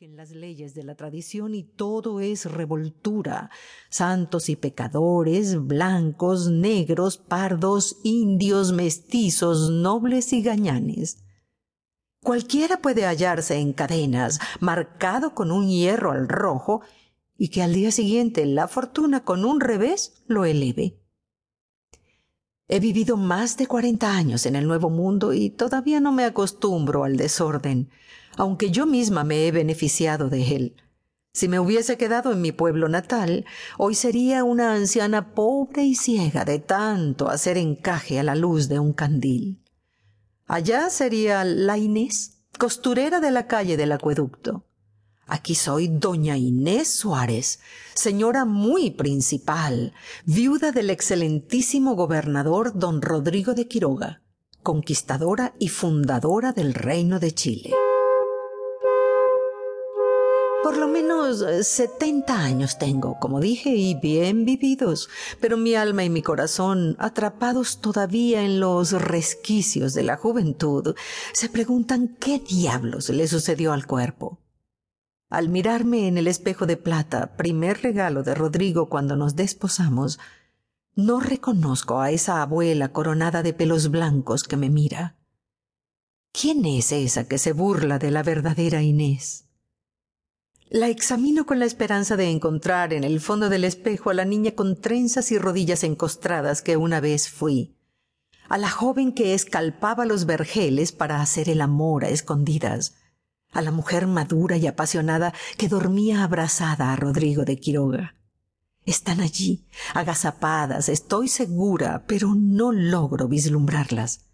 las leyes de la tradición y todo es revoltura. Santos y pecadores, blancos, negros, pardos, indios, mestizos, nobles y gañanes. Cualquiera puede hallarse en cadenas, marcado con un hierro al rojo, y que al día siguiente la fortuna con un revés lo eleve. He vivido más de cuarenta años en el Nuevo Mundo y todavía no me acostumbro al desorden, aunque yo misma me he beneficiado de él. Si me hubiese quedado en mi pueblo natal, hoy sería una anciana pobre y ciega de tanto hacer encaje a la luz de un candil. Allá sería la Inés, costurera de la calle del acueducto. Aquí soy doña Inés Suárez, señora muy principal, viuda del excelentísimo gobernador don Rodrigo de Quiroga, conquistadora y fundadora del Reino de Chile. Por lo menos eh, setenta años tengo, como dije, y bien vividos, pero mi alma y mi corazón, atrapados todavía en los resquicios de la juventud, se preguntan qué diablos le sucedió al cuerpo. Al mirarme en el espejo de plata, primer regalo de Rodrigo cuando nos desposamos, no reconozco a esa abuela coronada de pelos blancos que me mira. ¿Quién es esa que se burla de la verdadera Inés? La examino con la esperanza de encontrar en el fondo del espejo a la niña con trenzas y rodillas encostradas que una vez fui, a la joven que escalpaba los vergeles para hacer el amor a escondidas, a la mujer madura y apasionada que dormía abrazada a Rodrigo de Quiroga. Están allí, agazapadas, estoy segura, pero no logro vislumbrarlas.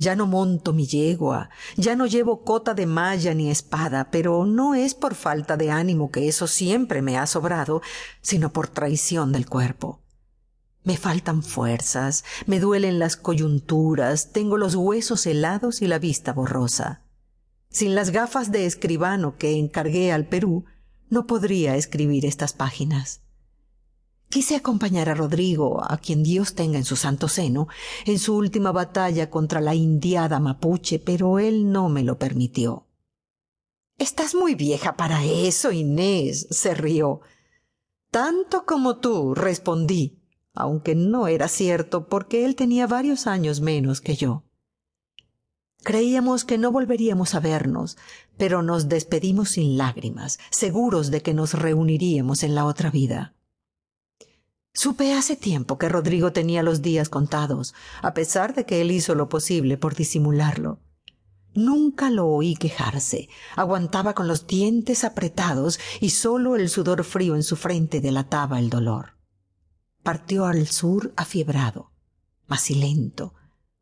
Ya no monto mi yegua, ya no llevo cota de malla ni espada, pero no es por falta de ánimo que eso siempre me ha sobrado, sino por traición del cuerpo. Me faltan fuerzas, me duelen las coyunturas, tengo los huesos helados y la vista borrosa. Sin las gafas de escribano que encargué al Perú, no podría escribir estas páginas. Quise acompañar a Rodrigo, a quien Dios tenga en su santo seno, en su última batalla contra la indiada mapuche, pero él no me lo permitió. Estás muy vieja para eso, Inés, se rió. Tanto como tú, respondí, aunque no era cierto, porque él tenía varios años menos que yo. Creíamos que no volveríamos a vernos, pero nos despedimos sin lágrimas, seguros de que nos reuniríamos en la otra vida. Supe hace tiempo que Rodrigo tenía los días contados, a pesar de que él hizo lo posible por disimularlo. Nunca lo oí quejarse, aguantaba con los dientes apretados y solo el sudor frío en su frente delataba el dolor. Partió al sur afiebrado, macilento,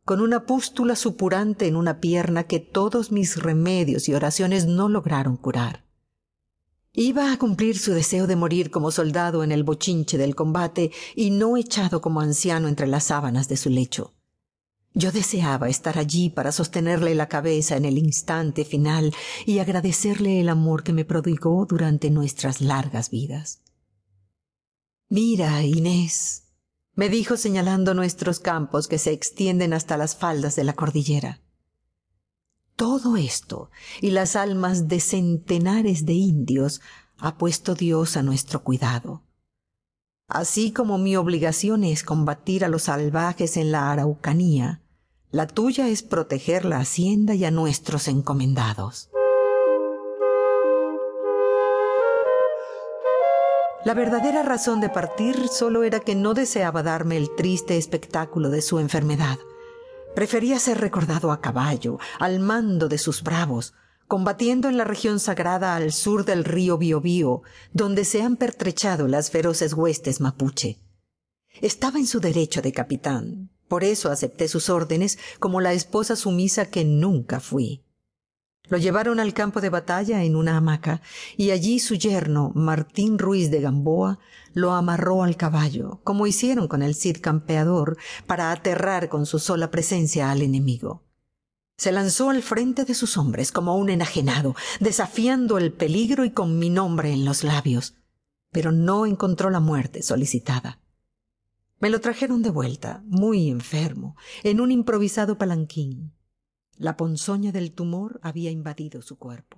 con una pústula supurante en una pierna que todos mis remedios y oraciones no lograron curar. Iba a cumplir su deseo de morir como soldado en el bochinche del combate y no echado como anciano entre las sábanas de su lecho. Yo deseaba estar allí para sostenerle la cabeza en el instante final y agradecerle el amor que me prodigó durante nuestras largas vidas. Mira, Inés, me dijo señalando nuestros campos que se extienden hasta las faldas de la cordillera. Todo esto y las almas de centenares de indios ha puesto Dios a nuestro cuidado. Así como mi obligación es combatir a los salvajes en la Araucanía, la tuya es proteger la hacienda y a nuestros encomendados. La verdadera razón de partir solo era que no deseaba darme el triste espectáculo de su enfermedad. Prefería ser recordado a caballo, al mando de sus bravos, combatiendo en la región sagrada al sur del río Biobío, donde se han pertrechado las feroces huestes mapuche. Estaba en su derecho de capitán, por eso acepté sus órdenes como la esposa sumisa que nunca fui. Lo llevaron al campo de batalla en una hamaca y allí su yerno, Martín Ruiz de Gamboa, lo amarró al caballo, como hicieron con el Cid campeador, para aterrar con su sola presencia al enemigo. Se lanzó al frente de sus hombres como un enajenado, desafiando el peligro y con mi nombre en los labios, pero no encontró la muerte solicitada. Me lo trajeron de vuelta, muy enfermo, en un improvisado palanquín. La ponzoña del tumor había invadido su cuerpo.